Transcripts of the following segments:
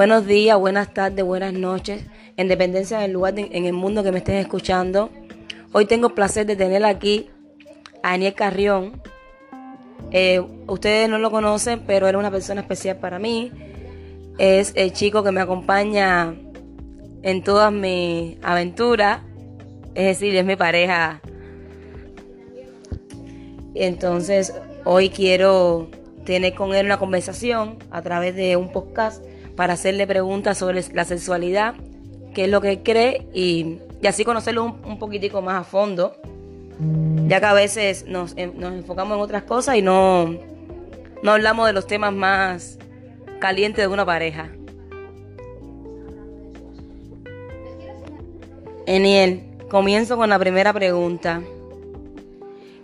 Buenos días, buenas tardes, buenas noches, en dependencia del lugar en el mundo que me estén escuchando. Hoy tengo el placer de tener aquí a Daniel Carrión. Eh, ustedes no lo conocen, pero era una persona especial para mí. Es el chico que me acompaña en todas mis aventuras. Es decir, es mi pareja. Entonces, hoy quiero tener con él una conversación a través de un podcast para hacerle preguntas sobre la sexualidad, qué es lo que cree y, y así conocerlo un, un poquitico más a fondo, ya que a veces nos, nos enfocamos en otras cosas y no, no hablamos de los temas más calientes de una pareja. Eniel, comienzo con la primera pregunta.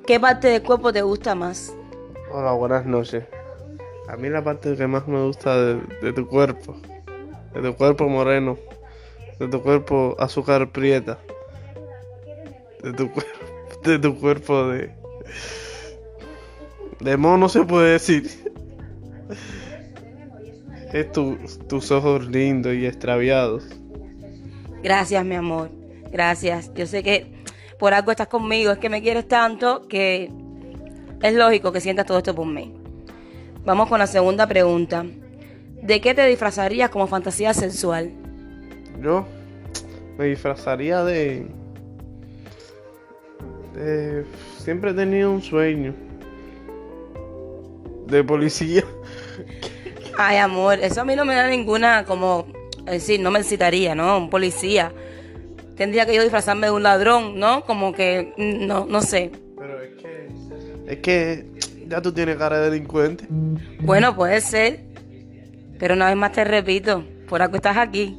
¿Qué parte del cuerpo te gusta más? Hola, buenas noches. A mí la parte que más me gusta de, de tu cuerpo, de tu cuerpo moreno, de tu cuerpo azúcar prieta, de tu, cuer- de tu cuerpo de... De mono se puede decir. Es tu- tus ojos lindos y extraviados. Gracias, mi amor. Gracias. Yo sé que por algo estás conmigo, es que me quieres tanto que es lógico que sientas todo esto por mí. Vamos con la segunda pregunta. ¿De qué te disfrazarías como fantasía sexual? Yo me disfrazaría de... de... Siempre he tenido un sueño. De policía. Ay, amor, eso a mí no me da ninguna como, es decir, no me excitaría, ¿no? Un policía. Tendría que yo disfrazarme de un ladrón, ¿no? Como que, mm, no, no sé. Pero es que... Es que ya tú tienes cara de delincuente. Bueno, puede ser. Pero una vez más te repito, por algo estás aquí.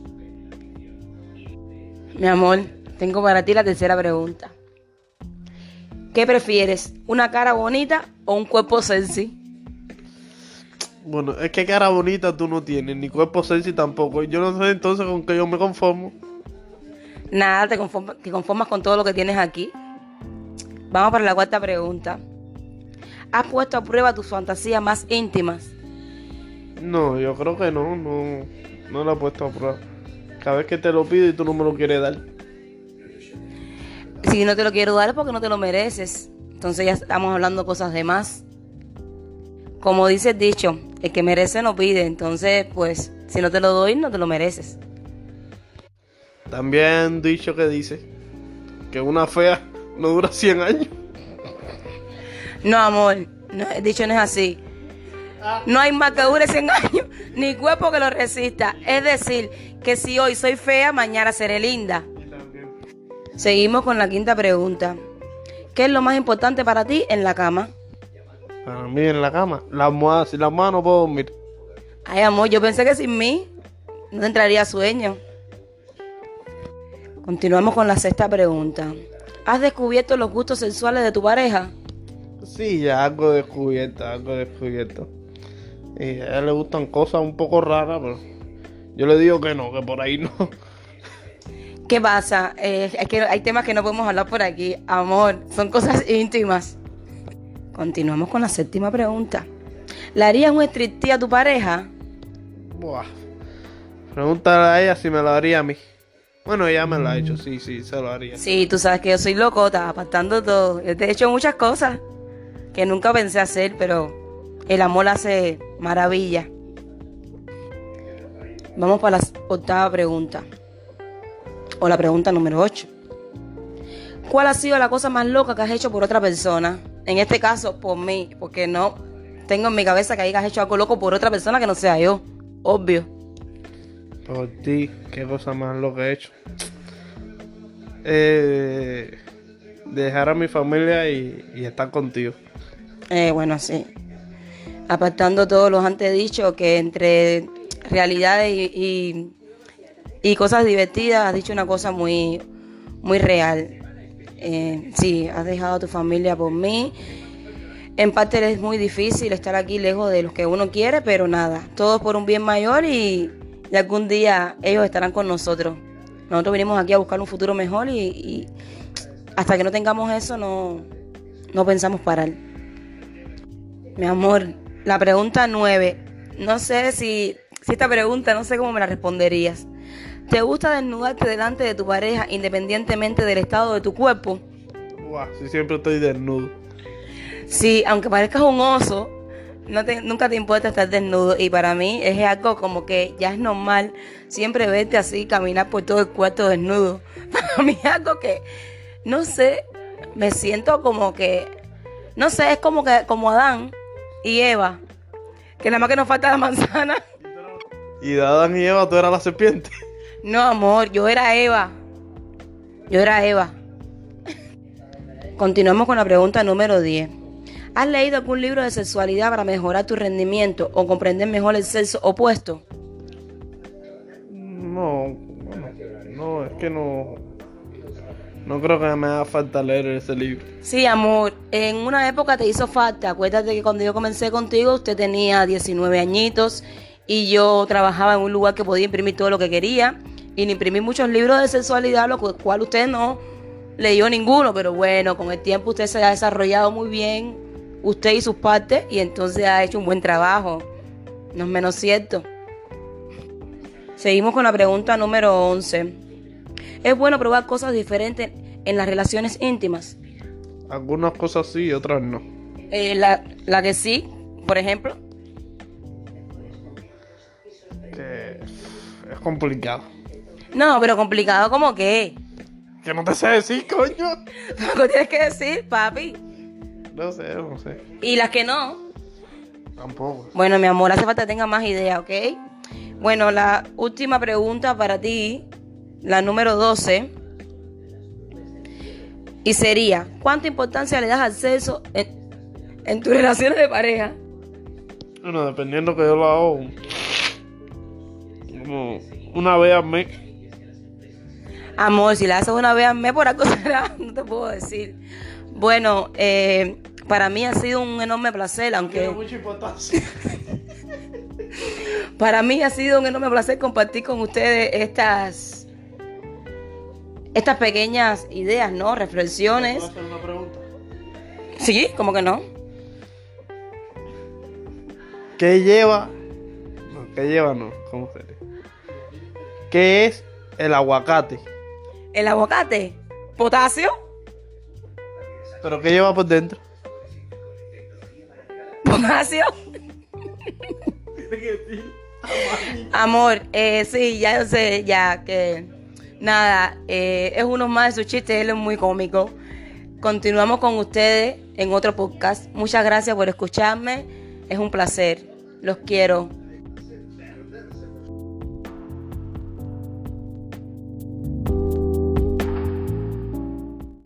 Mi amor, tengo para ti la tercera pregunta. ¿Qué prefieres? ¿Una cara bonita o un cuerpo sexy? Bueno, es que cara bonita tú no tienes, ni cuerpo sexy tampoco. Yo no sé entonces con qué yo me conformo. Nada, te conformas, te conformas con todo lo que tienes aquí. Vamos para la cuarta pregunta. ¿Has puesto a prueba tus fantasías más íntimas? No, yo creo que no, no, no lo he puesto a prueba. Cada vez que te lo pido y tú no me lo quieres dar. Si no te lo quiero dar es porque no te lo mereces. Entonces ya estamos hablando cosas de más. Como dice el dicho, el que merece no pide. Entonces, pues, si no te lo doy, no te lo mereces. También dicho que dice que una fea no dura 100 años. No, amor, no, dicho no es así. No hay más que dure 100 años, ni cuerpo que lo resista. Es decir, que si hoy soy fea, mañana seré linda. Seguimos con la quinta pregunta. ¿Qué es lo más importante para ti en la cama? Para mí en la cama, la almohada, sin la almohada no puedo dormir. Ay, amor, yo pensé que sin mí no entraría sueño. Continuamos con la sexta pregunta. ¿Has descubierto los gustos sexuales de tu pareja? Sí, ya algo descubierto, algo descubierto. Y a ella le gustan cosas un poco raras, pero yo le digo que no, que por ahí no. ¿Qué pasa? Eh, es que hay temas que no podemos hablar por aquí. Amor, son cosas íntimas. Continuamos con la séptima pregunta. ¿Le harías un striptease a tu pareja? Buah. Pregúntale a ella si me lo haría a mí. Bueno, ella me lo ha hecho, sí, sí, se lo haría. Sí, tú sabes que yo soy locota, apartando todo. Yo te he hecho muchas cosas que nunca pensé hacer, pero el amor hace maravilla. Vamos para la octava pregunta. O la pregunta número 8. ¿Cuál ha sido la cosa más loca que has hecho por otra persona? En este caso, por mí, porque no tengo en mi cabeza que hayas hecho algo loco por otra persona que no sea yo. Obvio. Por ti, qué cosa más lo que he hecho. Eh, dejar a mi familia y, y estar contigo. Eh, bueno, sí. Apartando todos los antes dicho, que entre realidades y, cosas divertidas, has dicho una cosa muy, muy real. Eh, sí, has dejado a tu familia por mí. En parte es muy difícil estar aquí lejos de los que uno quiere, pero nada, todo es por un bien mayor y, y algún día ellos estarán con nosotros. Nosotros venimos aquí a buscar un futuro mejor y, y hasta que no tengamos eso no, no pensamos parar. Mi amor, la pregunta nueve. No sé si, si esta pregunta no sé cómo me la responderías. ¿Te gusta desnudarte delante de tu pareja independientemente del estado de tu cuerpo? Buah, si siempre estoy desnudo. Sí, aunque parezcas un oso, no te- nunca te importa estar desnudo y para mí es algo como que ya es normal siempre verte así caminar por todo el cuarto desnudo. Para mí es algo que, no sé, me siento como que, no sé, es como que como Adán y Eva, que nada más que nos falta la manzana. Y de Adán y Eva, tú eras la serpiente. No, amor, yo era Eva. Yo era Eva. Continuamos con la pregunta número 10. ¿Has leído algún libro de sexualidad para mejorar tu rendimiento o comprender mejor el sexo opuesto? No, bueno, no, es que no. No creo que me haga falta leer ese libro. Sí, amor, en una época te hizo falta. Acuérdate que cuando yo comencé contigo, usted tenía 19 añitos y yo trabajaba en un lugar que podía imprimir todo lo que quería y imprimí muchos libros de sexualidad, lo cual usted no leyó ninguno, pero bueno, con el tiempo usted se ha desarrollado muy bien, usted y sus partes, y entonces ha hecho un buen trabajo. No es menos cierto. Seguimos con la pregunta número 11. ¿Es bueno probar cosas diferentes en las relaciones íntimas? Algunas cosas sí y otras no. Eh, la, la que sí, por ejemplo. Que es complicado. No, pero complicado como que. Que no te sé decir, coño. Lo tienes que decir, papi. No sé, no sé. Y las que no. Tampoco. Bueno, mi amor, hace falta que tenga más idea, ¿ok? Bueno, la última pregunta para ti, la número 12. Y sería, ¿cuánta importancia le das al sexo en, en tus relaciones de pareja? Bueno, dependiendo que yo lo hago. Como una vez al mes. Amor, si la haces una vez al mes por algo será, no te puedo decir. Bueno, eh, para mí ha sido un enorme placer, aunque Tiene mucha importancia. para mí ha sido un enorme placer compartir con ustedes estas, estas pequeñas ideas, ¿no? Reflexiones. ¿Puedo hacer una pregunta? Sí, como que no. ¿Qué lleva? No, ¿qué lleva? No, ¿cómo sería? ¿Qué es el aguacate? El aguacate, potasio, ¿Pero qué lleva por dentro? potasio. Amor, eh, sí, ya yo sé, ya que nada, eh, es uno más de sus chistes, él es muy cómico. Continuamos con ustedes en otro podcast. Muchas gracias por escucharme, es un placer, los quiero.